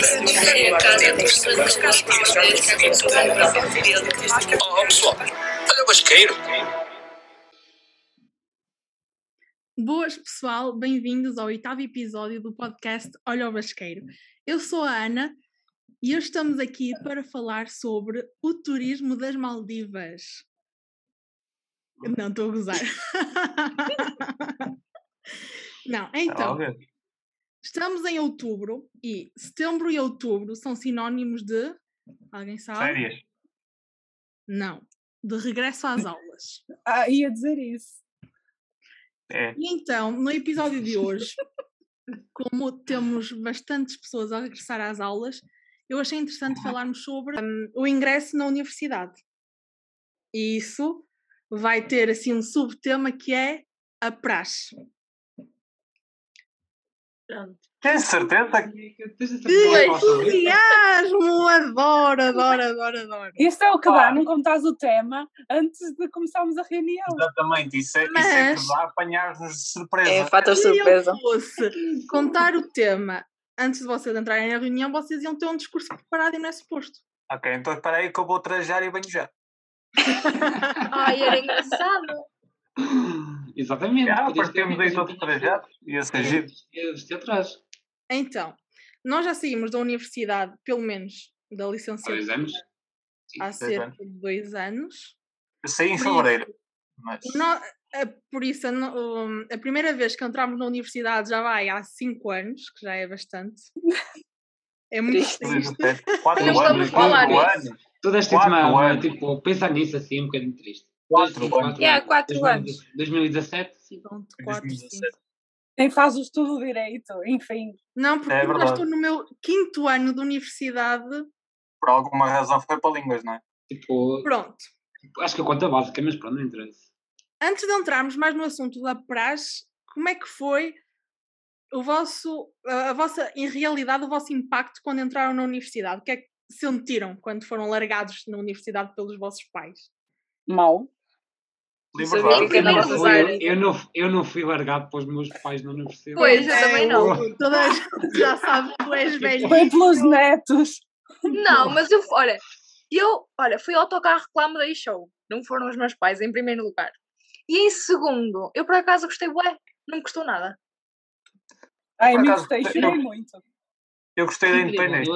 Oh, pessoal, olha o basqueiro. Boas, pessoal, bem-vindos ao oitavo episódio do podcast Olha o Basqueiro. Eu sou a Ana e hoje estamos aqui para falar sobre o turismo das Maldivas. Não, estou a gozar. Não, então, Olha, estamos em outubro e setembro e outubro são sinónimos de. Alguém sabe? Férias. Não, de regresso às aulas. Ah, ia dizer isso. É. E então, no episódio de hoje, como temos bastantes pessoas a regressar às aulas, eu achei interessante falarmos sobre hum, o ingresso na universidade. E isso vai ter assim um subtema que é a praxe. Tens certeza que Que entusiasmo! Adoro, adoro, adoro, adoro. Isto é o que dá, não contares o tema antes de começarmos a reunião. exatamente isso é, isso é que Mas- dá apanhar-nos de surpresa? É fator Se eu surpresa. fosse contar o tema antes de vocês entrarem na reunião, vocês iam ter um discurso preparado e não é suposto. Ok, então espera aí que eu vou trajar e venho já. Ai, era engraçado. Exatamente. Ter partimos aí tinha- trajados. Ia ser giro. ia vestir atrás. Então, nós já saímos da universidade, pelo menos da Há licenciatura, dois anos. há dois cerca anos. de dois anos. Eu saí em fevereiro. Mas a- por isso, a, no- um, a primeira vez que entramos na universidade já vai há cinco anos, que já é bastante. É muito Triste. triste. 17, 4 Não anos. estamos a falar 4 nisso. anos. Toda esta Quatro semana, tipo, pensar nisso assim, um bocadinho triste. Quatro Dois, anos. É, quatro 2000, anos. 2017, sim. Pronto, quatro, cinco. 2017. Quem faz o estudo direito, enfim. Não, porque É eu já estou no meu quinto ano de universidade. Por alguma razão foi para línguas, não é? Tipo, Pronto. acho que a conta básica, mas pronto, não interessa. Antes de entrarmos mais no assunto da praxe, como é que foi o vosso, a vossa, em realidade, o vosso impacto quando entraram na universidade? O que é que sentiram quando foram largados na universidade pelos vossos pais? Mau. Que Eu não, fui, eu, não, eu não fui largado pelos meus pais na universidade. Pois, eu também não. É, Toda a gente já sabe que tu és velho. Foi pelos netos. Não, mas eu, olha, eu, olha, fui ao autocarro reclamo da show. Não foram os meus pais, em primeiro lugar. E em segundo, eu por acaso gostei, bué, não me custou nada. Ai, me gostei, eu- chorei muito. Eu gostei da independência.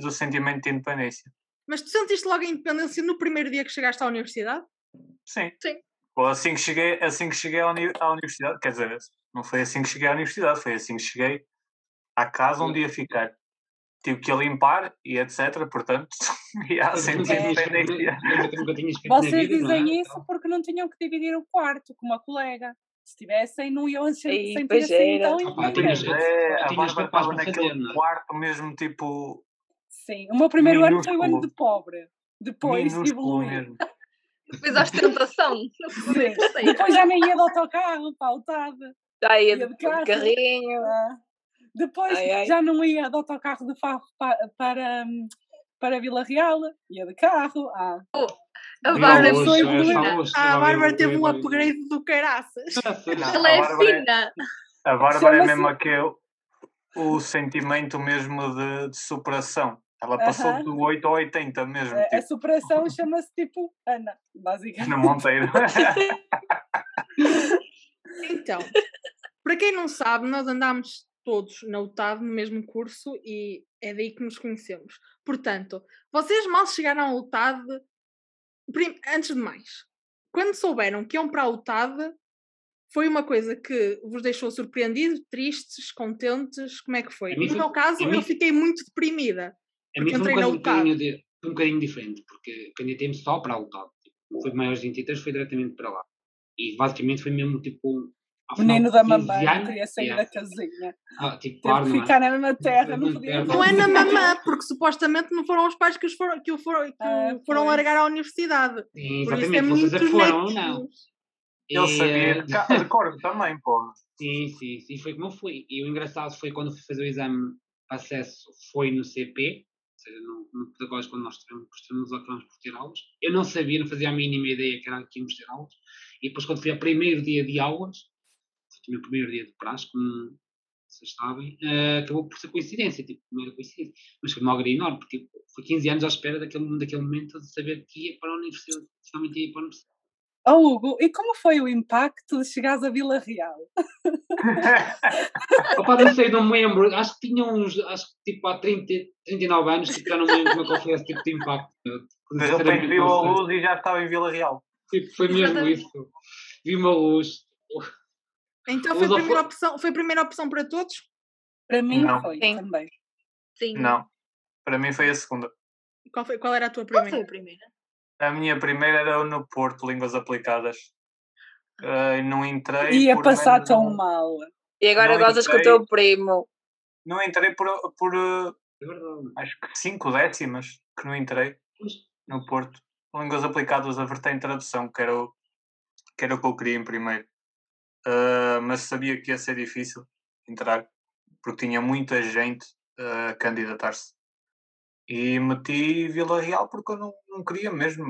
do sentimento de independência. Mas tu sentiste logo a independência no primeiro dia que chegaste à universidade? Sim. Sim. Ou assim que cheguei, assim que cheguei à, uni- à universidade, quer dizer, não foi assim que cheguei à universidade, foi assim que cheguei à casa onde ia ficar. Tive que a limpar e etc. Portanto, ia Nunca sentir tinhas feito- independência. Vocês vida, é? dizem isso porque não tinham que dividir o quarto com uma colega. Se tivessem, não iam se- Ei, sentir pois assim era. tão Ah, tinhas- É, a Bárbara estava naquele é? quarto mesmo, tipo, Sim, o meu primeiro ano foi o ano de pobre. Depois evoluiu. Depois a ostentação. Sim. Depois já nem ia de autocarro, pautada. Já ia Ia de de carro. carrinho. Ah. Depois Ai, ai. já não ia de autocarro de pa- para, hum, para Vila Real, ia de carro. Ah, A Viu, Bárbara é evoluída. hoje, Ah, a Bárbara teve um upgrade do caraças. Ela a é é- fina. A Bárbara é mesmo aquele o sentimento mesmo de, de superação. Ela passou Aham. do 8 ao 80 mesmo, a, a tipo, superação chama-se tipo Ana, basicamente. no Monteiro. Então, para quem não sabe, nós andámos todos na UTAD no mesmo curso e é daí que nos conhecemos. Portanto, vocês mal chegaram à UTAD, prim- antes de mais, quando souberam que iam para a UTAD, foi uma coisa que vos deixou surpreendidos, tristes, contentes? Como é que foi? A mim No meu caso, a mim- eu fiquei muito deprimida. A mim foi um bocadinho, de, foi um bocadinho diferente, porque candidatei-me só para a UTAD. Tipo, foi de maiores de 23, foi diretamente para lá. E basicamente foi mesmo tipo. final Menino da 15 mamãe, não queria sair yeah. da casinha. Ah, tipo, claro, é? ficar na mesma terra, não podia. Não é na mamã, porque supostamente não foram os pais que, os foram, que o foram, que Ah, o foram largar à universidade. Sim, Por isso é exatamente, vocês é foram ou não. netos. Ele E, sabia de cor também, pô. Sim, sim, sim, foi como eu fui. E o engraçado foi quando fui fazer o exame de acesso, foi no CP, seja, no, no pedagógico quando nós tivemos, costumamos acabamos por ter aulas. Eu não sabia, não fazia a mínima ideia que era aqui íamos ter aulas. E depois quando fui ao primeiro dia de aulas, foi o meu primeiro dia de praxe, como vocês sabem, eh, acabou por ser coincidência, tipo, era coincidência, mas foi uma alegria enorme, porque foi 15 anos à espera daquele, daquele momento de saber que ia para a universidade, finalmente ia para a universidade. Oh, Hugo, e como foi o impacto de chegares a Vila Real? Opa, não sei, não me lembro, acho que tinha uns, acho que tipo há 30, 39 anos, tipo, já não me lembro como é que foi esse tipo de impacto. De repente viu a luz e já estava em Vila Real. Tipo, foi mesmo Exatamente. isso. Vi uma luz. Então foi a primeira opção, foi a primeira opção para todos? Para mim Não. foi Sim. também. Sim. Não. Para mim foi a segunda. Qual, foi, qual era a tua Qual foi primeira? a primeira? A minha primeira era no Porto, Línguas Aplicadas. Eh, não entrei. Ia por passar menos tão um- mal. E agora Não gozas com o teu primo. Não entrei por, por verdade. acho que cinco décimas que não entrei no Porto. Línguas Aplicadas a vertente tradução, que era, o, que era o que eu queria em primeiro. Eh, mas sabia que ia ser difícil entrar, porque tinha muita gente a candidatar-se. E meti Vila Real porque eu não, não queria mesmo.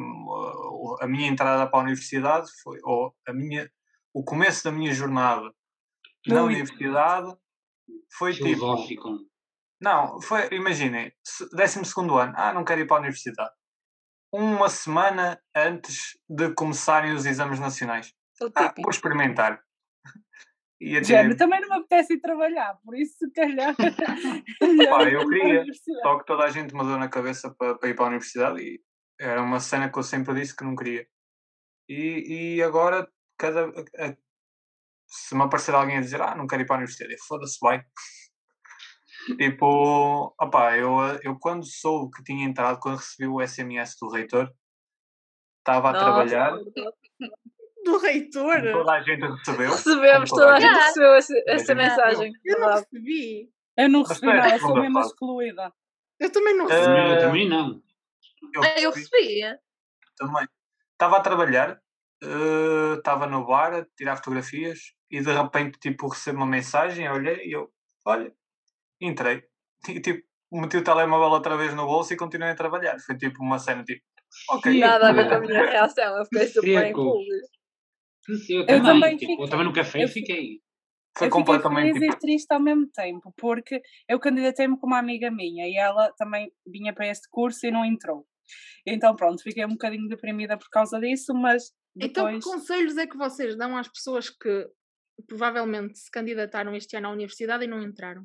A minha entrada para a universidade foi, ou a minha, o começo da minha jornada na Ui. universidade foi tipo. filosófico. Não, foi, imaginem, se- 12 segundo ano, ah, não quero ir para a universidade. Uma semana antes de começarem os exames nacionais. Ah, vou experimentar. E Género, também não me apetece ir trabalhar, por isso se calhar. Pá, eu queria, Só que toda a gente me deu na cabeça para, para ir para a universidade e era uma cena que eu sempre disse que não queria. E, e agora, cada, a- a- se me aparecer alguém a dizer ah, não quero ir para a universidade, eu, foda-se, vai. tipo, opá, eu, eu quando soube que tinha entrado, quando recebi o SMS do reitor, estava a Nossa. trabalhar, Do reitor? toda a gente recebeu. Recebemos, como toda a gente recebeu essa gente mensagem. Eu não recebi. Eu não recebi és nada, sou mesmo fase. excluída. Eu também não Eh, recebi. Eu também não. Eu Ah, Eu recebi. recebi. também. Estava a trabalhar, eh, estava no bar a tirar fotografias e de repente tipo recebo uma mensagem, olhei e eu, olha, entrei. E tipo, meti o telemóvel outra vez no bolso e continuei a trabalhar. Foi tipo uma cena tipo, ok. Nada a ver com a minha reação. Eu fiquei super impulso. Eu também, também tipo, fiquei- eu também no café eu fi- fiquei. Foi eu fiquei completamente feliz tipo, e triste ao mesmo tempo, porque eu candidatei-me com uma amiga minha e ela também vinha para este curso e não entrou. Então pronto, fiquei um bocadinho deprimida por causa disso, mas Então, que depois... conselhos é que vocês dão às pessoas que provavelmente se candidataram este ano à universidade e não entraram?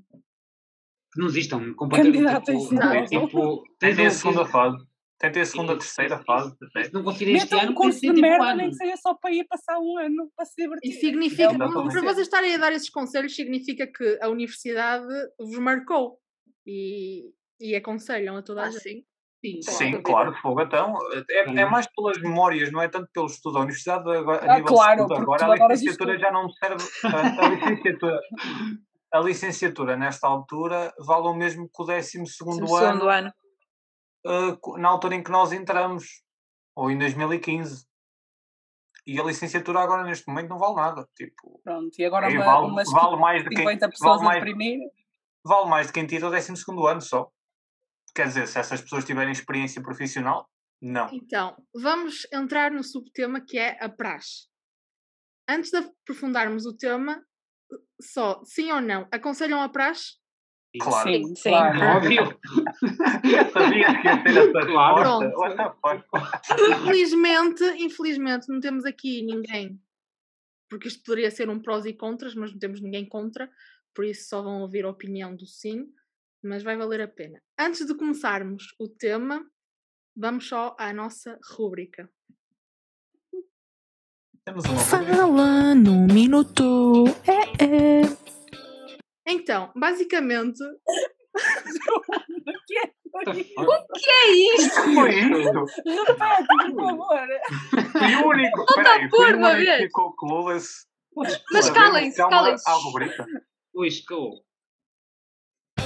Que não existam completamente. Candidatem-se Tipo, não. é, tipo, a tens um- segunda fase. Tentei a segunda, Isso, terceira isso, fase. isso. não conseguir este Meta um ano, curso de tipo merda, nem que seja só para ir passar um ano, para se divertir. E significa, É Exatamente. para vocês estarem a dar esses conselhos, significa que a universidade vos marcou e, e aconselham a toda a Ah, gente. sim. Sim, Sim, claro, fogo. Então, é, é mais pelas memórias, não é tanto pelo estudo. A universidade, agora, a Ah, nível claro, de estudo, agora a licenciatura já não serve. A, a licenciatura, a licenciatura, nesta altura, vale o mesmo que o décimo segundo No ano, segundo ano. Uh, na altura em que nós entramos, ou em 2015. E a licenciatura agora, neste momento, não vale nada. Tipo, Pronto, e agora ok, uma, vale, umas vale mais de quem, 50 pessoas vale mais, a deprimir. vale mais de quem tira o décimo segundo ano só. Quer dizer, se essas pessoas tiverem experiência profissional, não. Então, vamos entrar no subtema que é a praxe. Antes de aprofundarmos o tema, só sim ou não, aconselham a praxe? Claro. Sim, Sim. claro. Óbvio. Eu sabia que ia ter essa Claro. Infelizmente, infelizmente, não temos aqui ninguém, porque isto poderia ser um prós e contras, mas não temos ninguém contra, por isso só vão ouvir a opinião do sim, mas vai valer a pena. Antes de começarmos o tema, vamos só à nossa rúbrica. Temos uma rubrica. Fala no minuto. É, é. Então, basicamente, Que é isto? Foi isto. Repete, por favor. Fui o único. Volta Peraí, a fui pôr o uma único que vez. ficou clueless. Mas calem-se, que calem-se. Ui, escou.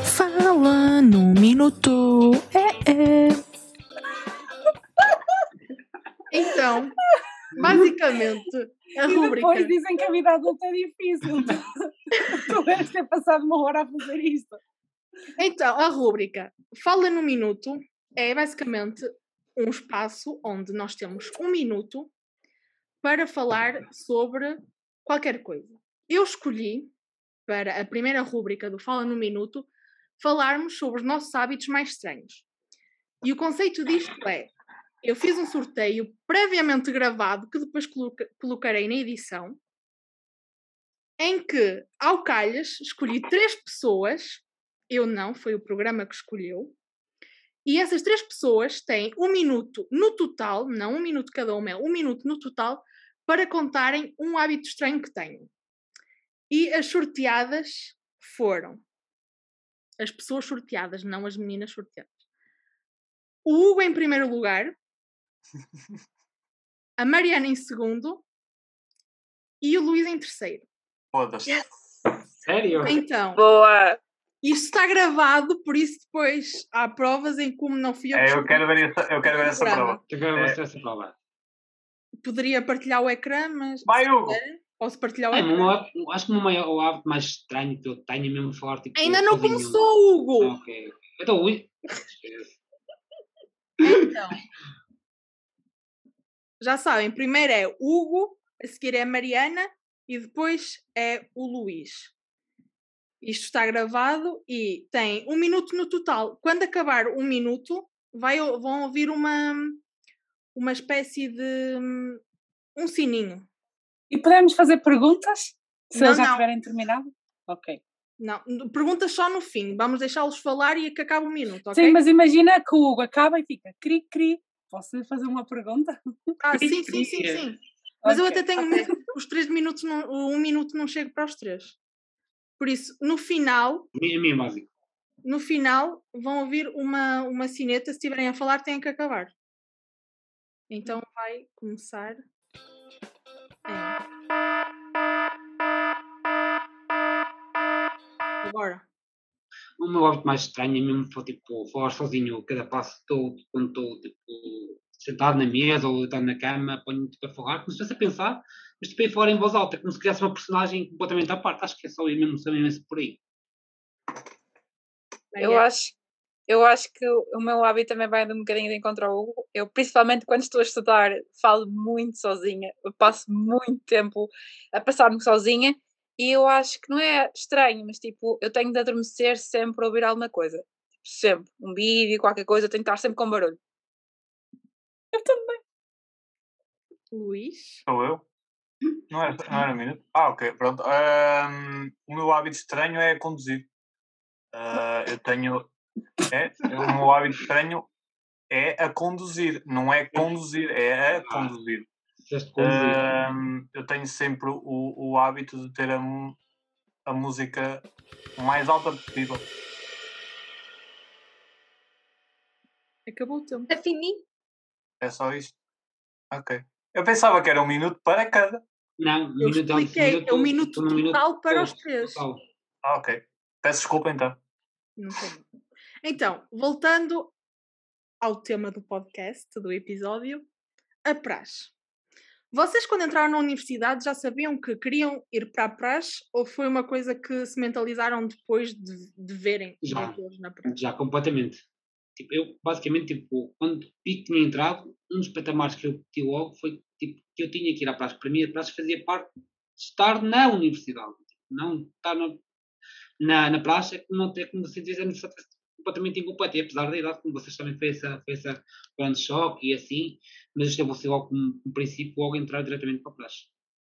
Fala no minuto. É, é. então, basicamente, a E rúbrica. depois dizem que a vida adulta é difícil. Tu, tu deves ter passado uma hora a fazer isto. Então, a rúbrica Fala no Minuto é basicamente um espaço onde nós temos um minuto para falar sobre qualquer coisa. Eu escolhi para a primeira rúbrica do Fala no Minuto, falarmos sobre os nossos hábitos mais estranhos. E o conceito disto é: eu fiz um sorteio previamente gravado, que depois coloca- colocarei na edição, em que, ao calhas, escolhi três pessoas, eu não, foi o programa que escolheu, e essas três pessoas têm um minuto no total, não um minuto cada uma, é um minuto no total, para contarem um hábito estranho que tenham. E as sorteadas foram as pessoas sorteadas, não as meninas sorteadas. O Hugo em primeiro lugar, a Mariana em segundo e o Luís em terceiro. Foda-se. Sério? Então, Boa! isto está gravado, por isso depois há provas em como não fui eu É, eu quero ver essa, eu quero ver essa prova. Eu quero É. mostrar essa prova. Poderia partilhar o ecrã, mas Vai, se Hugo! posso partilhar o É, ecrã. um acho que o maior o hábito mais estranho que eu tenho é mesmo falar tipo. Ainda não começou, Hugo! Ah, ok. Então, ui. Então, já sabem, primeiro é Hugo, a seguir é a Mariana e depois é o Luís. Isto está gravado e tem um minuto no total. Quando acabar um minuto, vai, vão ouvir uma, uma espécie de um sininho. E podemos fazer perguntas? Se Não, eles já não. tiverem terminado? Ok. Não, perguntas só no fim. Vamos deixá-los falar e que acabe o minuto, ok? Sim, mas imagina que o Hugo acaba e fica cri-cri. Posso lhe fazer uma pergunta? Ah, sim, sim, sim, É. sim. Mas eu até tenho medo que os três minutos, não, o um minuto não chego para os três. Por isso, no final, A mim- a mim é básico. no final, vão ouvir uma, uma sineta. Se estiverem a falar, têm que acabar. Então vai começar. em- Agora. O meu hábito mais estranho é mesmo foi, tipo, falar sozinho cada passo todo, quando estou tipo, sentado na mesa ou deitado na cama, ponho tipo, a falar, como se estivesse a pensar, mas tipo, a falar em voz alta, como se criasse uma personagem completamente à parte. Acho que é só eu mesmo, só mesmo por aí. Eu acho, eu acho que o, o meu hábito também vai de um bocadinho de encontro ao Hugo. Eu, principalmente quando estou a estudar, falo muito sozinha. Eu passo muito tempo a passar-me sozinha. E eu acho que não é estranho, mas tipo, eu tenho de adormecer sempre a ouvir alguma coisa. Tipo, sempre. Um vídeo, qualquer coisa, eu tenho de estar sempre com barulho. Luís. Sou eu? Não era, não era um minuto? Ah, ok, pronto. Ahm, o meu hábito estranho é conduzir. Ah, eu tenho. É, o meu hábito estranho é a conduzir, não é conduzir, é a conduzir. Eu tenho sempre o, o hábito de ter a, a música o mais alta possível. Acabou o tempo. É fini. É só isto. Ok. Eu pensava que era um minuto para cada. Não, Eu minuto antes, expliquei, é minuto minuto total para os três. total. Ah, ok. Peço desculpa então. Não tem. Então, voltando ao tema do podcast, do episódio, a praxe. Vocês, quando entraram na universidade, já sabiam que queriam ir para a praxe ou foi uma coisa que se mentalizaram depois de, de verem os Já. na praxe? Já, completamente. Tipo, eu, basicamente, tipo, quando vi que tinha entrado, um dos patamares que eu pedi logo foi tipo, que eu tinha que ir à praxe. Para mim, a praxe fazia parte de estar na universidade. Tipo, não estar na, na, na praxe é que não ter como dizer a universidade completamente incompleta. E apesar da idade, como vocês também foi essa grande choque e assim, mas estabeleci logo como, como princípio logo entrar diretamente para a praxe.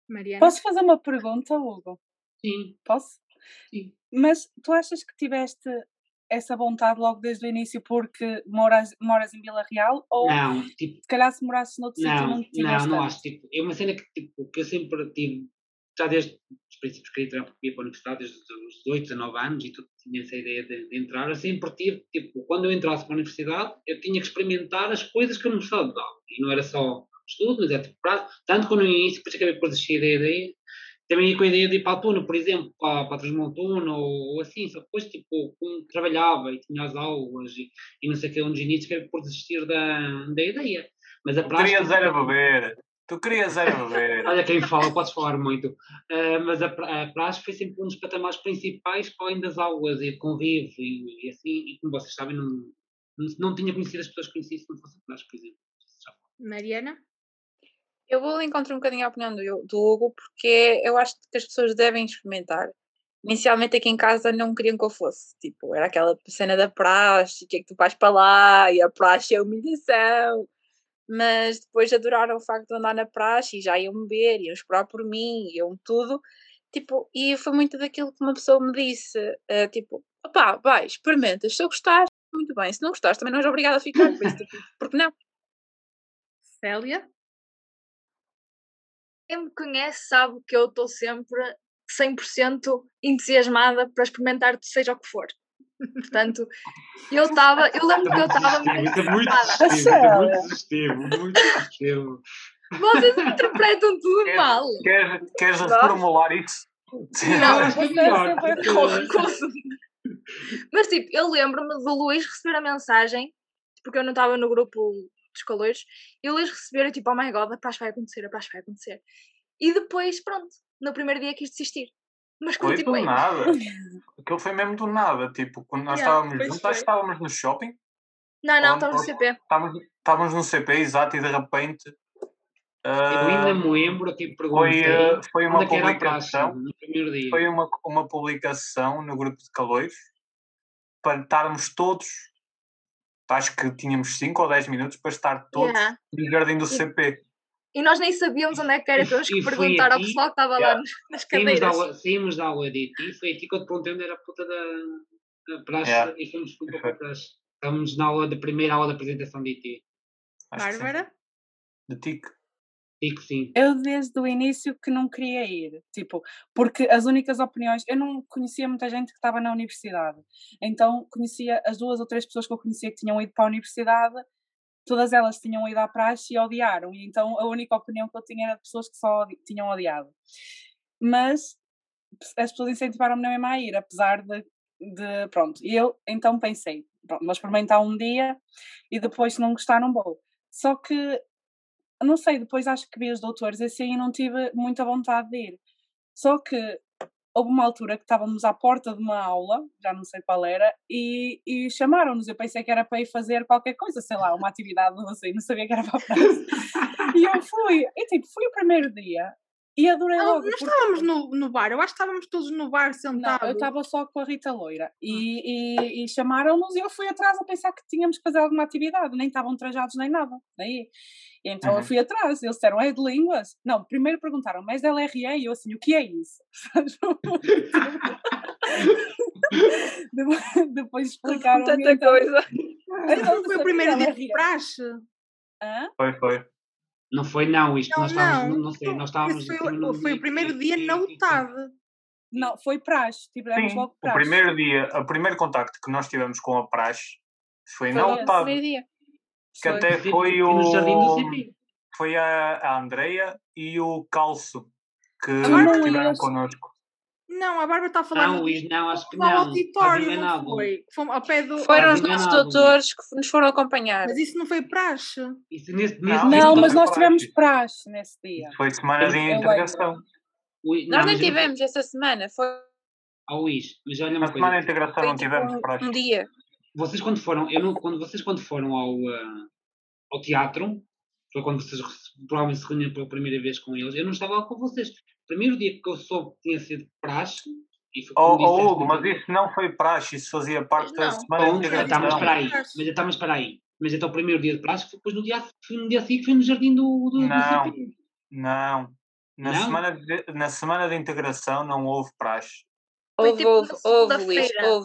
Mariana? Posso fazer uma pergunta, Hugo? Sim, Posso? Sim. Mas tu achas que tiveste essa vontade logo desde o início porque moras, moras em Vila Real? Ou não, tipo, se calhar se morasses noutro sítio Não, não não, tinhas não tanto? acho. Tipo, é uma cena que, tipo, que eu sempre tive, já desde os princípios que queria entrar para a universidade, desde os 18, 19 anos, e tudo, tinha essa ideia de, de entrar. Eu sempre tive, tipo, quando eu entrasse para a universidade, eu tinha que experimentar as coisas que a universidade dava. E não era só estudo, mas é tipo prazo. Tanto que no início, depois acabei por desistir da ideia, também ia com a ideia de ir para a Tuna, por exemplo, para, para a Transmontuna ou, ou assim, só depois, tipo, como trabalhava e tinha as aulas e, e não sei o que, um dos inícios, acabei por desistir da, da ideia. Mas a prática. querias era beber. Tu querias era beber. Olha quem fala, podes falar muito. Ah, mas a, a praxe foi sempre um dos patamares principais, para além das aulas e convívio e, e assim. E como vocês sabem, não, não, não tinha conhecido as pessoas que conheci se não fosse a praxe, por exemplo. Mariana? Eu vou encontrar um bocadinho a opinião do, do Hugo, porque eu acho que as pessoas devem experimentar. inicialmente aqui em casa não queriam que eu fosse. Tipo, era aquela cena da praxe, o que é que tu vais para lá, e a praxe é humilhação. Mas depois adoraram o facto de andar na praxe e já iam beber, iam esperar por mim, iam tudo. Tipo, e foi muito daquilo que uma pessoa me disse, eh, tipo, opá, vai, experimentas, se eu gostares, muito bem, se não gostares também não és obrigada a ficar, por isso, tipo, porque não? Célia? Quem me conhece sabe que eu estou sempre 100% entusiasmada para experimentar seja o que for. Portanto, eu estava, eu lembro que eu estava é muito é muito sugestivo, muito sugestivo. Vocês interpretam tudo Queres- mal. Queres, reformular isso? Não, é Você Mas tipo, eu lembro-me do Luís receber a mensagem, porque eu não estava no grupo dos calores, e o Luís receber, tipo, oh my god, a praxe vai acontecer, a praxe vai acontecer. E depois, pronto, no primeiro dia quis desistir. Mas Foi curti do bem. nada. Aquilo foi mesmo do nada. Tipo, quando nós Yeah, estávamos juntos, foi. acho que estávamos no shopping, Não, não, estamos no CP. estávamos, estávamos no CP, exato, e de repente. Eu ainda ah, me lembro que foi, perguntei ah, foi uma é praxe publicação. no primeiro dia. Foi uma, uma publicação no grupo de calores para estarmos todos. Acho que tínhamos 5 ou 10 minutos para estar todos Yeah. no jardim do E- CP. E nós nem sabíamos onde é que era, tivemos e que perguntar ao pessoal que estava lá Yeah. nas Saímos da, cadeiras. aula, saímos da aula de IT, foi aqui que eu te perguntei onde era a puta da, da praxe Yeah. e fomos para a praxe. Estamos na aula da primeira aula da apresentação de sim. Bárbara? De TIC. E que sim. Eu desde o início que não queria ir, tipo, porque as únicas opiniões, eu não conhecia muita gente que estava na universidade, então conhecia as duas ou três pessoas que eu conhecia que tinham ido para a universidade, todas elas tinham ido à praxe e odiaram, e então a única opinião que eu tinha era de pessoas que só odi- tinham odiado. Mas as pessoas incentivaram-me na mesma a ir, apesar de, de pronto, e eu então pensei, pronto, vou experimentar um dia e depois se não gostar não vou. Só que não sei, depois acho que vi os doutores e assim não tive muita vontade de ir. Só que houve uma altura que estávamos à porta de uma aula, já não sei qual era, e, e chamaram-nos. Eu pensei que era para ir fazer qualquer coisa, sei lá, uma atividade, não sei, não sabia que era para a praça. e eu fui, e tipo, fui o primeiro dia e adorei Não, logo. nós porque- estávamos no, no bar, eu acho que estávamos todos no bar não, sentados. eu estava só com a Rita Loira e, e, e chamaram-nos e eu fui atrás a pensar que tínhamos que fazer alguma atividade, nem estavam trajados nem nada. Daí. Então eu Uhum. fui atrás, eles disseram, é de línguas? Não, primeiro perguntaram, mas da LRE? E eu assim, o que é isso? depois, depois explicaram Tanta então, coisa. então, Foi o primeiro dia LRE? de praxe. Hã? Foi, foi. Não foi não, isto Não, nós estávamos, não. não, sei, nós estávamos... Foi, o- num foi o primeiro dia na UTAD. Não, foi praxe, tivemos Sim, logo o praxe. primeiro dia, o primeiro contacto que nós tivemos com a praxe foi, Foi na dia. que Foi. até Foi- foi foi no jardim do o. Foi a, a Andreia e o Calço que, que estiveram connosco. Não, a Bárbara está a falar Não, do- Luís, não, acho que ao não. auditório, Estás não foi? Fomos ao pé do... Foram os nossos doutores que nos foram acompanhar. Mas isso não foi praxe. Isso, nesse, Não, nesse, Não, não mas nós tivemos praxe. nesse dia. Foi semana de integração. Ui, Nós não, nem mas eu- tivemos essa semana, foi Ah, Luís, mas olha uma semana de coisa. integração foi não tipo tivemos um, praxe. um dia. Vocês quando foram, eu não, quando vocês quando foram ao, ah, ao teatro, foi quando vocês provavelmente se reuniram pela primeira vez com eles, eu não estava lá com vocês. Primeiro dia que eu soube que tinha sido praxe, e foi Oh, oh, Hugo, mas isso não foi praxe, isso fazia parte da Não. semana de Ponto, Integração. tá, mas integração. espera aí, mas então, mas espera aí. Mas então o primeiro dia de praxe foi depois no dia, foi no dia seguinte, foi no jardim do, do, do Não. CP. Não. Na, Não? Semana de, na semana de integração não houve praxe. Houve, tipo houve, houve, Luís, segunda-feira.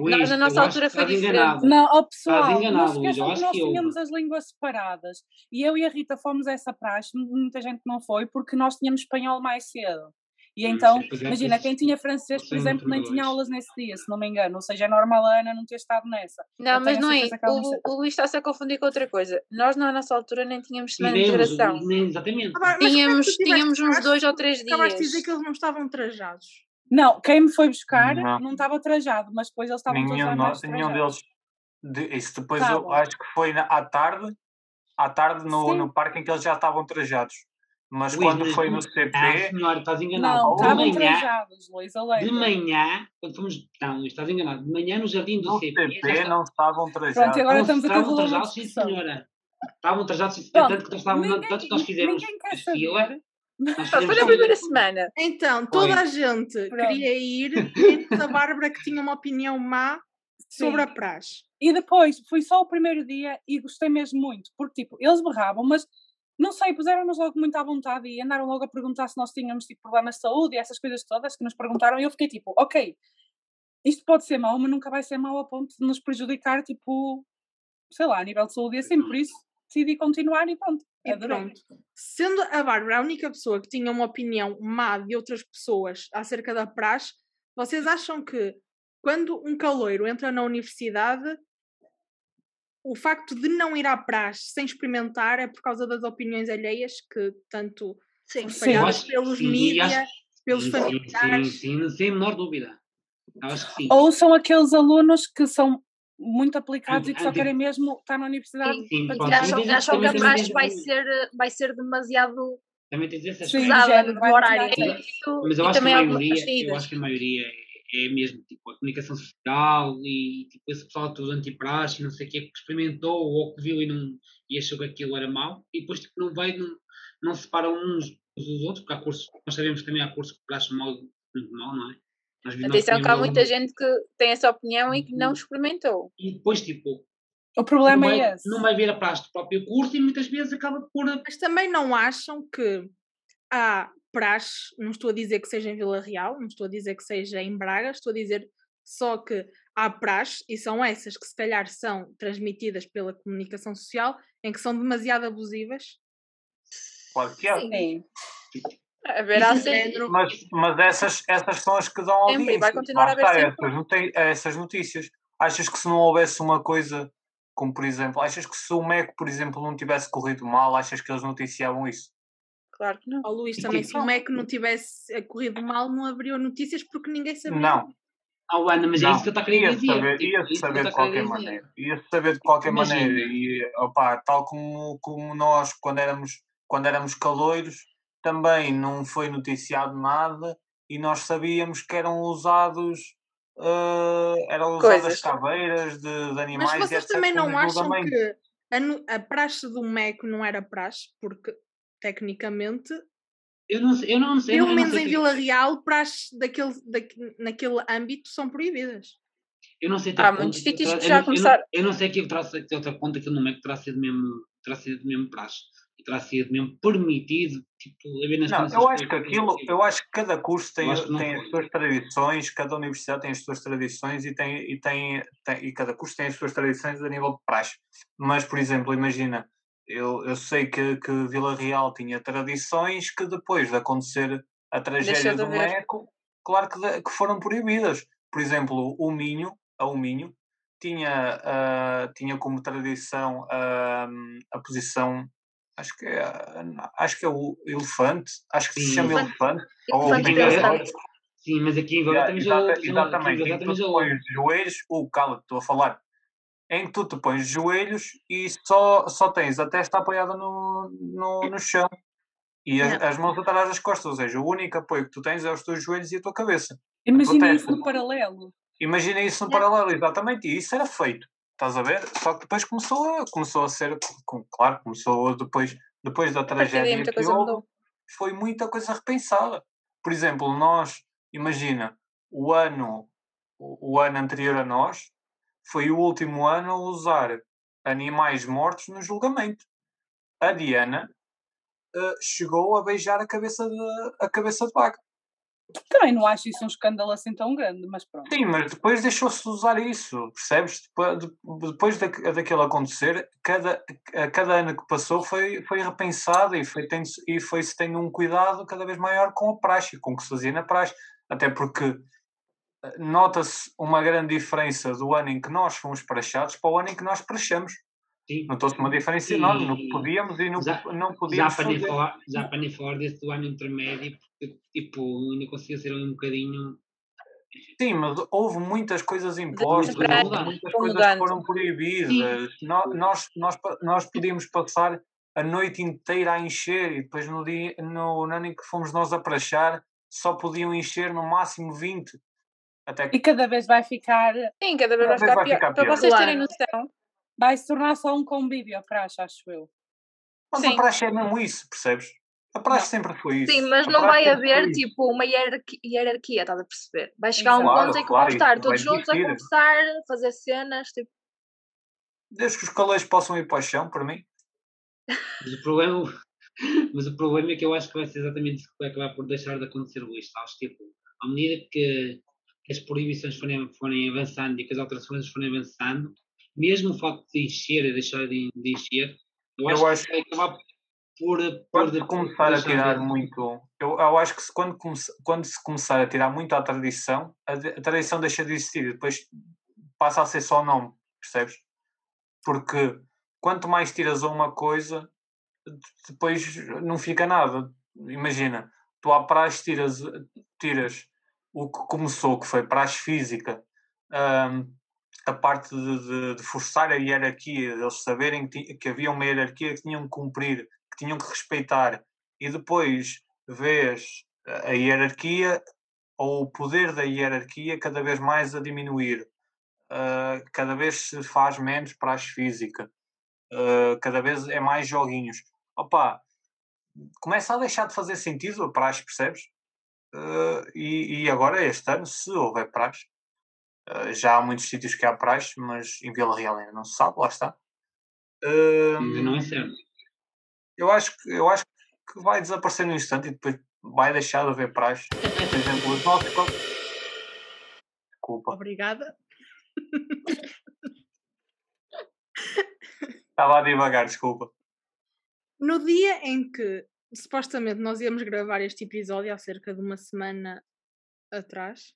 Luís, Nós, na eu nossa altura, foi diferente. enganado. Não, ó pessoal, enganado, não Luís, eu nós tínhamos as línguas separadas e eu e a Rita fomos a essa praxe, muita gente não foi, porque nós tínhamos espanhol mais cedo. E então, sim, é, imagina, quem tinha francês, por exemplo, nem tinha aulas nesse dia, se não me engano. Ou seja, é normal a Ana não ter estado nessa. Não, Eu mas não é. O, o Luís está-se a confundir com outra coisa. Nós, na nossa altura, nem tínhamos semana de nem- exatamente. Ah, é Tínhamos, tínhamos uns dois ou três Acabaste de dias. dizer que eles não estavam trajados. Não, quem me foi buscar Não. não estava trajado, mas depois eles estavam todos Nenhum, trajados. deles. de- isso depois eu Estavam. acho que foi na- à tarde, à tarde no, Sim. no parque em que eles já estavam trajados. Mas Luís, quando mas foi no CP, Ah, senhora, estás enganado. Não, de estavam manhã, trajados, Luísa de Leite. manhã, quando fomos. Não, Luís, estás enganado. De manhã no jardim do no CP. CP está- não estavam trajados. Pronto, agora Estavam- estamos a estavam trajados, sim, senhora. Estavam trajados, sim, Pronto, tanto que nós, ninguém- tanto que nós fizemos ninguém foi na primeira semana. Então, toda Foi. a gente Pronto. queria ir, menos a Bárbara que tinha uma opinião má sobre a Sim. praxe. E depois, fui só o primeiro dia e gostei mesmo muito, porque tipo, eles berravam, mas não sei, puseram-nos logo muito à vontade e andaram logo a perguntar se nós tínhamos tipo problemas de saúde e essas coisas todas que nos perguntaram e eu fiquei tipo, ok, isto pode ser mau, mas nunca vai ser mau a ponto de nos prejudicar, tipo, sei lá, a nível de saúde e assim, por isso decidi continuar e pronto. E adorei. pronto. Sendo a Bárbara a única pessoa que tinha uma opinião má de outras pessoas acerca da praxe, vocês acham que quando um caloiro entra na universidade, o facto de não ir à praxe sem experimentar é por causa das opiniões alheias que tanto Sim. são Sim. espalhadas que pelos sim, mídias, acho- pelos Sim, familiares. Sim, sim, sem a menor dúvida. Eu acho que sim. Ou são aqueles alunos que são muito aplicados e que só querem mesmo estar na universidade. Sim. Sim, para tirar- acham, acham que a praxe vai ser, vai ser demasiado Também tens Sim, aspecto. pesada no horário. Mas eu acho que também a maioria, eu acho que a maioria é, é mesmo tipo a comunicação social e tipo esse pessoal todo antipraxe, não sei o que, que experimentou ou que viu e, não, e achou que aquilo era mau e depois tipo, não vai, não, não separam uns dos outros, porque há cursos, nós sabemos que também há cursos que praxe mal, muito mal, não é? Atenção que há muita gente que tem essa opinião e que não experimentou. E depois, tipo, O problema não vai, é esse. não vai ver a praxe do próprio curso e muitas vezes acaba por. Mas também não acham que há praxe, não estou a dizer que seja em Vila Real, não estou a dizer que seja em Braga, estou a dizer só que há praxe, e são essas que se calhar são transmitidas pela comunicação social, em que são demasiado abusivas. Claro que é. Sim. A ver, E há do sempre- Mas, mas essas, essas são as que dão Sempre, e audiência. vai continuar a haver está, sempre. essas, noti- essas notícias. Achas que se não houvesse uma coisa, como por exemplo, achas que se o MEC, por exemplo, não tivesse corrido mal, achas que eles noticiavam isso? Claro que não. ao Luís E também, tipo- se o MEC não tivesse eh, corrido mal, não abriu notícias porque ninguém sabia. Não. Ah, Ana, mas é Não, isso que eu estou a querer ia dizer. saber, tipo, ia eu saber de qualquer maneira. Ia saber de qualquer Imagina. maneira. E, opá, tal como, como nós, quando éramos, quando éramos caloiros, também não foi noticiado nada e nós sabíamos que eram usados. eh, eram usadas Coisas. caveiras de, de Mas animais e vocês etc. também não acham que a, a praxe do MEC não era praxe? Porque, tecnicamente, Eu não sei, eu não sei. eu pelo não menos sei em que- Vila Real, praxes daquele, daque- naquele âmbito são proibidas. Eu não sei Há que muitos sítios que eu já eu não- começaram- Eu não sei que terá sido até outra conta que no MEC terá sido mesmo, terá sido mesmo praxe. Terá sido mesmo permitido, tipo, haver nas Não, eu acho que aquilo, eu acho que cada curso tem, tem as suas tradições, cada universidade tem as suas tradições e tem, e tem, tem- e cada curso tem as suas tradições a nível de praxe. Mas, por exemplo, imagina, eu, eu sei que, que Vila Real tinha tradições que depois de acontecer a tragédia do. Meco, claro que, de- que foram proibidas. Por exemplo, o Minho, a o Minho, tinha, ah, tinha como tradição ah, a posição, acho que é, acho que é o elefante, acho que se Sim. chama Elefante- elefante. ou elefante dançante. Sim, mas aqui em também já exata- já Exatamente, em que tu já pões joelhos, o cala, estou a falar, em que tu te pões joelhos e só, só tens a testa apoiada no, no, no chão e as, as mãos atrás das costas, ou seja, o único apoio que tu tens é os teus joelhos e a tua cabeça. Imagina isso no paralelo. Imagina isso no paralelo, exatamente, e isso era feito, estás a ver? Só que depois começou a, começou a ser, claro, começou depois, depois da tragédia que houve, foi muita coisa repensada. Por exemplo, nós, imagina, o ano, o, ano anterior a nós foi o último ano a usar animais mortos no julgamento. A Diana eh, chegou a beijar a cabeça de, a cabeça de vaca. Também não acho isso um escândalo assim tão grande, mas pronto. Sim, mas depois deixou-se de usar isso, percebes? Depois, de- depois da, daquilo acontecer, cada, a cada ano que passou foi, foi repensado e foi, e foi-se tendo um cuidado cada vez maior com a praxe, com o que se fazia na praxe. Até porque eh, nota-se uma grande diferença do ano em que nós fomos praxados para o ano em que nós praxamos. Sim. Notou-se uma diferença enorme no que podíamos e no Já- não Já podíamos para, nem fazer. falar, já para nem falar desse do ano intermédio, porque tipo, ainda conseguia ser um bocadinho. Sim, mas houve muitas coisas impostas, houve muitas coisas que foram proibidas. Nós, nós, pa- nós podíamos passar a noite inteira a encher e depois no, dia, no, no ano em que fomos nós a praxar só podiam encher no máximo 20. Até que E cada vez vai ficar, Sim, cada vez Cada vai vez ficar vai pior. ficar Para pior. vocês terem noção, vai se tornar só um convívio a praxe, acho eu. mas Sim. a praxe é mesmo isso, percebes? A praxe sempre foi isso. Sim, mas A não vai haver tipo uma hierarquia, hierarquia, estás a perceber? Vai chegar a um Claro, ponto em que claro, vão estar todos juntos a conversar, fazer cenas, tipo, Desde que os calores possam ir para o chão, por mim. Mas o problema, mas o problema é que eu acho que vai ser exatamente isso que vai acabar por deixar de acontecer hoje, sabes? Tipo, à medida que, que as proibições forem, forem avançando e que as alterações forem avançando, mesmo o facto de encher e deixar de, de encher, eu acho, Eu acho que vai acabar por. por de- começar a tirar de- muito. Eu, eu acho que se, quando, come- quando se começar a tirar muito à tradição, a, a tradição deixa de existir e depois passa a ser só nome, percebes? Porque quanto mais tiras a uma coisa, de- depois não fica nada. Imagina, tu à praxe tiras, tiras o que começou, que foi praxe física, hum, a parte de, de- de forçar a hierarquia, eles saberem que, que havia uma hierarquia que tinham que cumprir, que tinham que respeitar, e depois vês a a hierarquia ou o poder da hierarquia cada vez mais a diminuir. Uh, cada vez se faz menos praxe física, Uh, cada vez é mais joguinhos. Opa, começa a deixar de fazer sentido a praxe, percebes? Uh, e, e agora, este ano, se houver praxe, uh, já há muitos sítios que há praxe, mas em Vila Real ainda não se sabe, lá está. Ainda Um, não é certo. eu acho que eu acho que vai desaparecer no instante e depois vai deixar de haver praxe. Por exemplo, os nossos Desculpa, Obrigada. estava a divagar, desculpa. No dia em que supostamente nós íamos gravar este episódio, há cerca de uma semana atrás,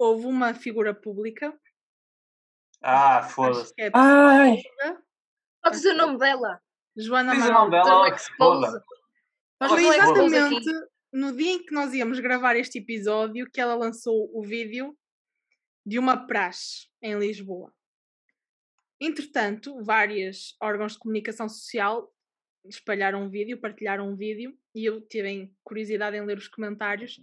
houve uma figura pública, Ah, foda-se. é a Ai, pode dizer o nome dela. Joana Diz o nome dela, Então, ela. Nós Ela Foi exatamente no dia em que nós íamos gravar este episódio que ela lançou o vídeo de uma praxe em Lisboa. Entretanto, vários órgãos de comunicação social espalharam um vídeo, partilharam um vídeo e eu tive curiosidade em ler os comentários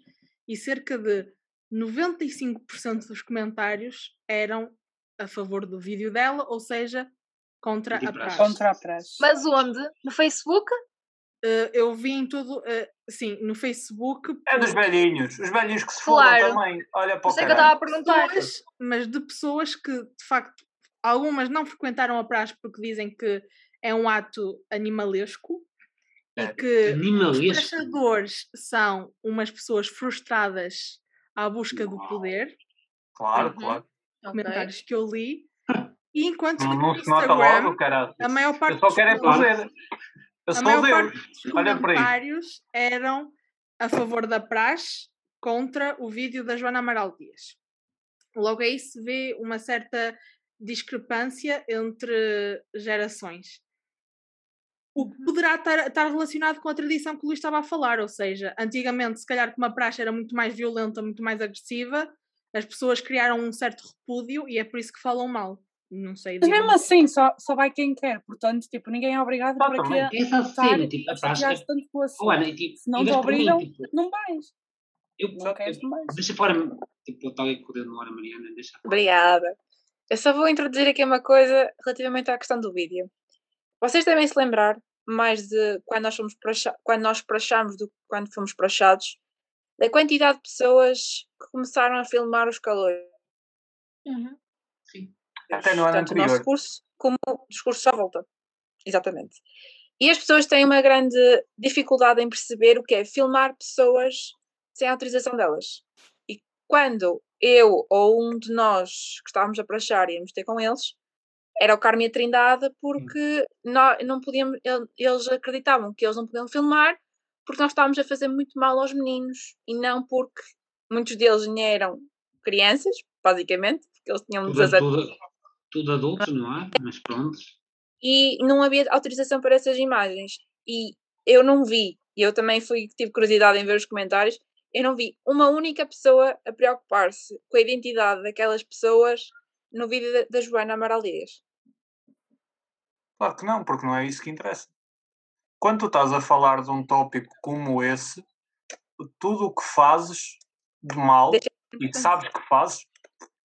e cerca de 95% dos comentários eram a favor do vídeo dela, ou seja, contra a praxe. contra a praxe. Mas onde? No Facebook? Eh, eu vi em todo, eh, sim, no Facebook, É dos por velhinhos, os velhinhos que se Claro. também. Olha para Por o isso é que eu estava a perguntar. pessoas, mas de pessoas que de facto algumas não frequentaram a praxe porque dizem que é um ato animalesco É. e que os Animalesco. praxadores são umas pessoas frustradas à busca do poder, Claro, Uhum. claro. Comentários que eu li, e enquanto Não, que não se nota logo, a maior Eu parte só dos quero é comentários- poder. Eu a sou maior Deus. parte dos Olha para aí. comentários eram a favor da praxe contra o vídeo da Joana Amaral Dias. Logo aí se vê uma certa discrepância entre gerações. O que poderá estar, estar relacionado com a tradição que o Luís estava a falar, ou seja, antigamente, se calhar, como a praxe era muito mais violenta, muito mais agressiva, as pessoas criaram um certo repúdio e é por isso que falam mal. Não sei. Mas mesmo assim, só, só vai quem quer. Portanto, tipo, ninguém é obrigado por aqui a. Essa estar cena, tipo, a praxe. chatear-se tanto com a Oh, sua. Ana, e, tipo, Se não te obrigam, tipo, não vais. eu, Não queres, não vais. deixa fora, tipo, tal e com o dedo no ar, a Mariana, deixa Obrigada. Eu só vou introduzir aqui uma coisa relativamente à questão do vídeo. Vocês devem se lembrar mais de quando nós fomos praxa- quando nós prachamos do que quando fomos praxados, da quantidade de pessoas que começaram a filmar os calores. Sim. Até no ano tanto o nosso anterior. curso como o discurso à volta. Exatamente. E as pessoas têm uma grande dificuldade em perceber o que é filmar pessoas sem autorização delas. E quando eu ou um de nós que estávamos a prachar íamos ter com eles, era o Carme e a Trindade, porque nós não podíamos, el- eles acreditavam que eles não podiam filmar porque nós estávamos a fazer muito mal aos meninos e não porque muitos deles nem eram crianças, basicamente, porque eles tinham Tudo, 17 tudo, tudo adultos, não é? Mas pronto. e não havia autorização para essas imagens. E eu não vi, e eu também fui, tive curiosidade em ver os comentários, eu não vi uma única pessoa a preocupar-se com a identidade daquelas pessoas no vídeo da, Joana Amaral Dias. Claro que não, porque não é isso que interessa. Quando tu estás a falar de um tópico como esse, tudo o que fazes de mal e que sabes que fazes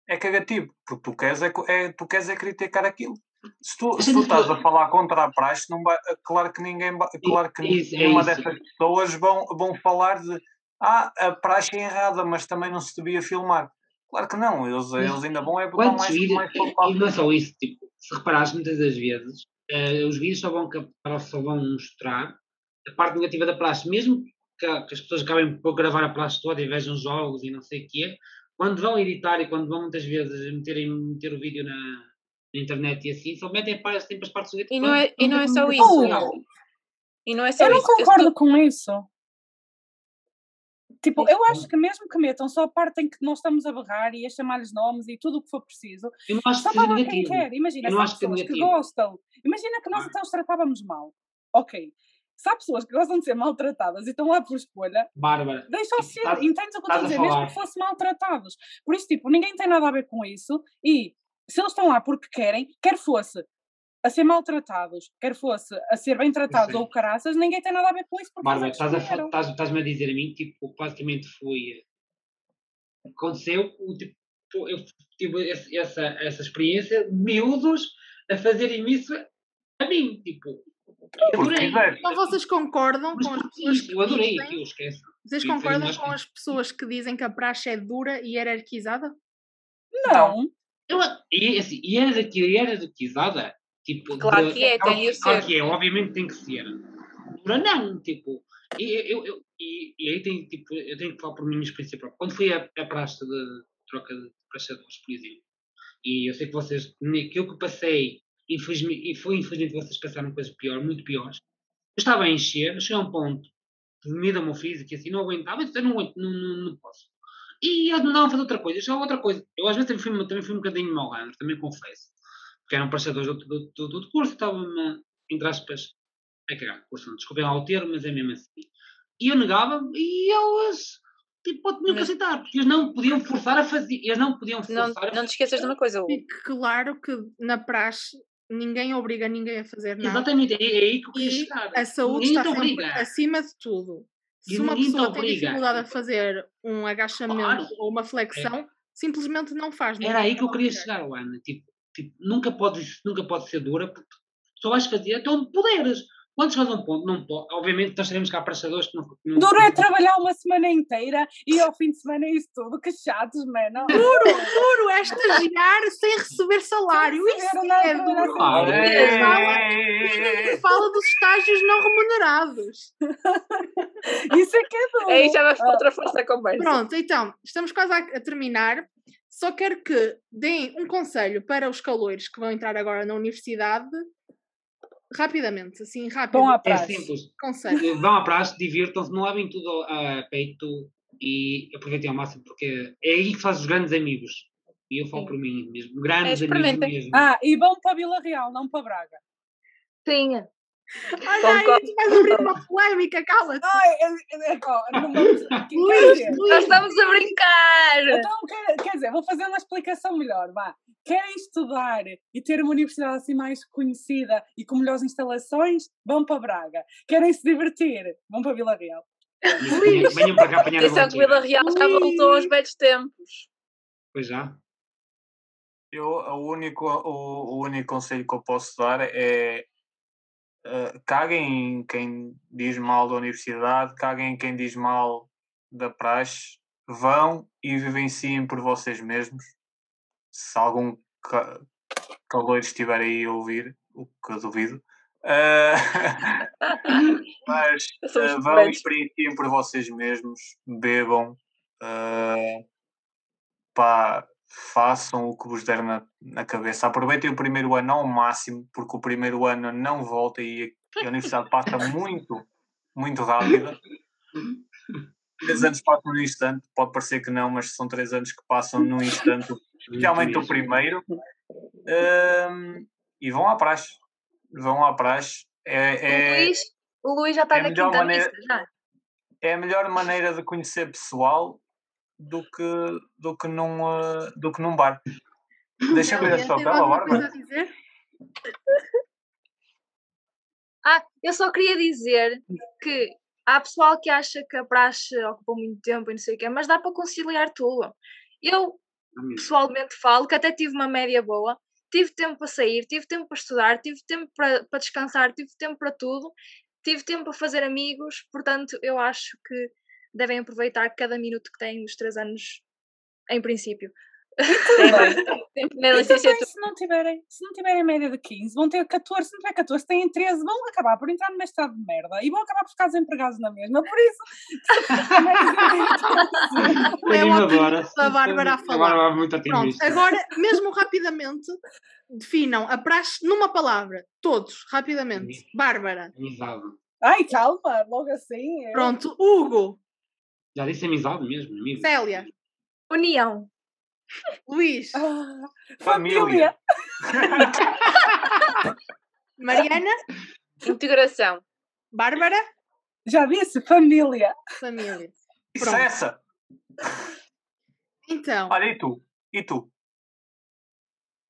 é cagativo, porque tu queres é, é- tu queres é criticar aquilo. Se tu, se tu estás a falar contra a praxe, não vai, claro que ninguém, claro que Isso, é nenhuma isso. dessas pessoas vão, vão falar de ah, a praxe é errada, mas também não se devia filmar. Claro que não, eles, eles ainda vão é botar mais, vídeos, mais e não é só isso, tipo, se reparares muitas das vezes, eh, os vídeos só vão, captar, só vão mostrar a parte negativa da praxe, mesmo que, a- que as pessoas acabem por gravar a praxe toda e vejam jogos e não sei o quê, quando vão editar e quando vão muitas vezes meterem, meter o vídeo na, na internet e assim, só metem para- sempre as partes E não é, e não é só negativas. isso. Oh, E não é só Eu não isso. Eu concordo estou- com isso. Tipo, eu acho que mesmo que metam só a parte em que nós estamos a berrar e a chamar-lhes nomes e tudo o que for preciso, Eu não acho que seja quem quer. Imagina, Eu acho que pessoas que negativo. gostam. Imagina que nós Ah. então os tratávamos mal. Ok. Se há pessoas que gostam de ser maltratadas e estão lá por escolha, Bárbara, deixa-o Tipo, ser. estás- Entendes o que eu estou a dizer? Mesmo que fossem maltratados. Por isso, tipo, ninguém tem nada a ver com isso e se eles estão lá porque querem, quer fosse a ser maltratados, quer fosse a ser bem tratados ou caraças, ninguém tem nada a ver com isso porque Bárbara, eles é que estás a estás- estás-me a dizer a mim, tipo, basicamente foi. eh, Aconteceu, o tipo, eu tive essa, essa experiência, miúdos a fazerem isso a mim, tipo. eu Adorei. Então vocês concordam Mas com as pessoas que eu adorei dizem, aquilo, esquece. vocês concordam com que- as pessoas que dizem que a praxe é dura e hierarquizada? Não. Eu, e assim, e tipo. Claro de- que é, claro tem de que- Claro ser. que é, obviamente tem que ser. Dura não, tipo. E, eu, eu- e, e aí tem, tipo, eu tenho que falar por minha experiência própria. Quando fui à, à praça de troca de prestadores, por exemplo, e eu sei que vocês, naquilo que passei, infelizmente, e foi infelizmente vocês passaram coisas piores, muito piores. Eu estava a encher, cheguei a um ponto, devido ao meu físico, e assim, não aguentava, eu disse, eu não aguento, não, não, não posso. E eles mandavam fazer outra coisa, eu chegava a outra coisa. Eu às vezes também fui, também fui um bocadinho malandro, também confesso. Porque eram prestadores do, do, do, do curso, estavam-me, entre aspas, a cagar. Curso, desculpem lá o termo, mas é mesmo assim. E eu negava e eles, tipo, tinham que aceitar, porque eles não podiam forçar a fazer, eles não podiam Não, forçar a não te esqueças de uma coisa, Hugo. Claro que na praxe ninguém obriga ninguém a fazer nada. Exatamente, é, é aí que eu queria chegar. a saúde Ninguém está sempre acima de tudo. E Se uma pessoa tem dificuldade a fazer um agachamento Claro. ou uma flexão, simplesmente não faz. Era aí que eu queria chegar, Ana. Tipo, tipo, nunca, pode, nunca pode ser dura, porque só vais fazer até onde puderes. Quando chegas a um ponto, não pode. Obviamente, nós teremos cá prestadores que não. não Duro é trabalhar uma semana inteira e ao fim de semana é isso tudo. Que chatos, mano. Duro, duro é estagiar sem receber salário. Sem Isso receber nada é duro. Claro. Ninguém fala- ninguém fala dos estágios não remunerados. Isso é que é duro. Aí já vai para Ah, outra força da conversa. Pronto, então, estamos quase a, a terminar. Só quero que deem um conselho para os caloiros que vão entrar agora na universidade, rapidamente, assim, rápido. Vão à É praxe. simples. Conselho. Vão à praxe, divirtam-se, não levem tudo a peito e aproveitem ao máximo, porque é aí que faz os grandes amigos. E eu falo Sim. por mim mesmo. Grandes É, amigos mesmo. Ah, e vão para Vila Real, não para Braga. Sim. Olha aí, Concordo. tu vais abrir uma polémica, cala-te. É, é, é, Luís, Nós Luís, estamos a brincar! Então, quer, quer dizer, vou fazer uma explicação melhor, vá. Querem estudar e ter uma universidade assim mais conhecida e com melhores instalações? Vão para Braga. Querem se divertir? Vão para Vila Real. Venham, venham para cá apanhar a Atenção que Vila Real já voltou aos velhos tempos. Pois já. Eu, o, único, o, o único conselho que eu posso dar é eh, caguem em quem diz mal da universidade, caguem em quem diz mal da praxe, vão e vivenciem por vocês mesmos. Se algum ca caloiro estiver aí a ouvir, o que eu duvido. eh, mas eh, vão e experienciem por vocês mesmos, bebam, eh, pá, façam o que vos der na, na cabeça. Aproveitem o primeiro ano ao máximo, porque o primeiro ano não volta e a, a universidade passa muito, muito rápida. Três anos passam num instante, pode parecer que não, mas são três anos que passam num instante, especialmente o primeiro. Ahm, e vão à praxe. Vão à praxe. O É, é, Luís, o Luís já está é na quinta maneira- missa, já. é a melhor maneira de conhecer pessoal do que, do que, num, ah, do que num bar. Deixa-me ver a Célia, sua tem tela, alguma Bárbara. coisa a dizer? Ah, eu só queria dizer que há pessoal que acha que a praxe ocupa muito tempo e não sei o quê, mas dá para conciliar tudo. Eu, pessoalmente, falo que até tive uma média boa tive tempo para sair, tive tempo para estudar, tive tempo para, para descansar, tive tempo para tudo, tive tempo para fazer amigos, portanto, eu acho que devem aproveitar cada minuto que têm dos três anos, em princípio. Tempo na E também, licenciatura. se não tiverem, se não tiverem média de 15, vão ter 14, se não tiver 14, têm 13, vão acabar por entrar numa estado de merda e vão acabar por ficar desempregados na mesma. Por isso, É o agora. da Bárbara a falar. Agora muito Pronto, agora, mesmo rapidamente, definam a praxe numa palavra. Todos, rapidamente. Bárbara. Amizade. ai, calma, logo assim. eu- Pronto. Hugo. Já disse amizade mesmo, amigo. Célia. União. Luís. Ah, Família. Mariana. Integração. Bárbara. Já disse, família. Família. Isso é essa. Então, Olha, e tu? E tu?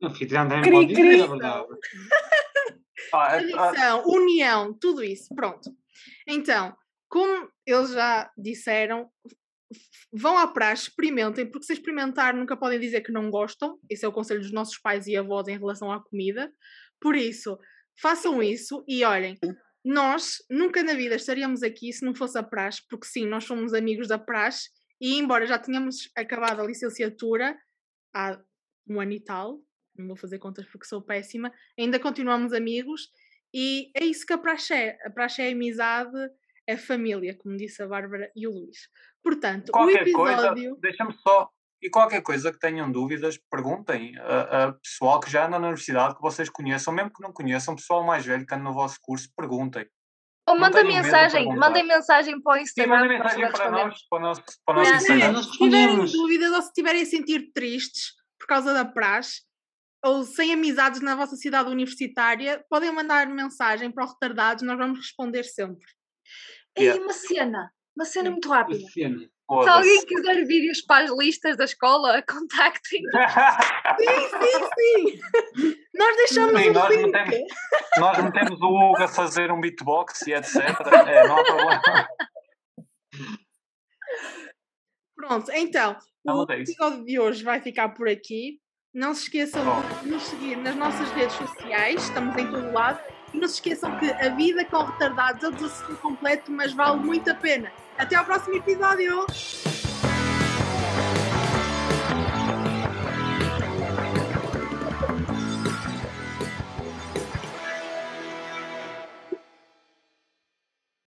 Anfitrião também Cri, cri. verdade. Ah, é- ah, tradição, união, tudo isso. Pronto. Então, como eles já disseram, vão à praxe, experimentem, porque se experimentar nunca podem dizer que não gostam. Esse é o conselho dos nossos pais e avós em relação à comida. Por isso, façam isso e olhem. Nós nunca na vida estaríamos aqui se não fosse a praxe, porque sim, nós somos amigos da praxe e embora já tenhamos acabado a licenciatura há um ano e tal, não vou fazer contas porque sou péssima, ainda continuamos amigos e é isso que a praxe é. A praxe é amizade, é família, como disse a Bárbara e o Luís. Portanto, o qualquer coisa, episódio. deixa-me só. E qualquer coisa que tenham dúvidas, perguntem a, a pessoal que já anda na universidade, que vocês conheçam, mesmo que não conheçam, pessoal mais velho que anda no vosso curso, perguntem. Ou Não mandem mensagem, mandem mensagem para o Sim, Instagram. mandem que nós mensagem para nós, para o nosso, para o nosso Instagram. se tiverem dúvidas ou se estiverem a sentir tristes por causa da praxe ou sem amizades na vossa cidade universitária, podem mandar mensagem para o Retardados, nós vamos responder sempre. Yeah. uma cena, uma cena muito rápida. Luciano. Se alguém quiser vídeos para as listas da escola, contactem. Sim, sim, sim! Nós deixamos Sim, o nós link. metemos- Nós metemos o Hugo a fazer um beatbox e etc. É, não há problema. Pronto, então, Não, o é isso. episódio de hoje vai ficar por aqui. Não se esqueçam Oh. de nos seguir nas nossas redes sociais, estamos em todo lado. Não se esqueçam que a vida com retardados é um desafio completo, mas vale muito a pena. Até ao próximo episódio!